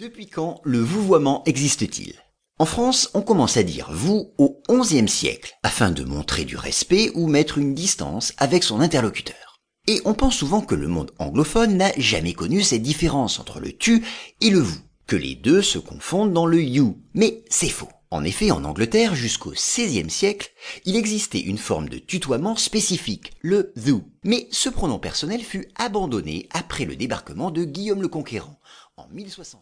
Depuis quand le vouvoiement existe-t-il? En France, on commence à dire vous au XIe siècle, afin de montrer du respect ou mettre une distance avec son interlocuteur. Et on pense souvent que le monde anglophone n'a jamais connu cette différence entre le tu et le vous, que les deux se confondent dans le you, mais c'est faux. En effet, en Angleterre, jusqu'au XVIe siècle, il existait une forme de tutoiement spécifique, le thou. Mais ce pronom personnel fut abandonné après le débarquement de Guillaume le Conquérant, en 1068.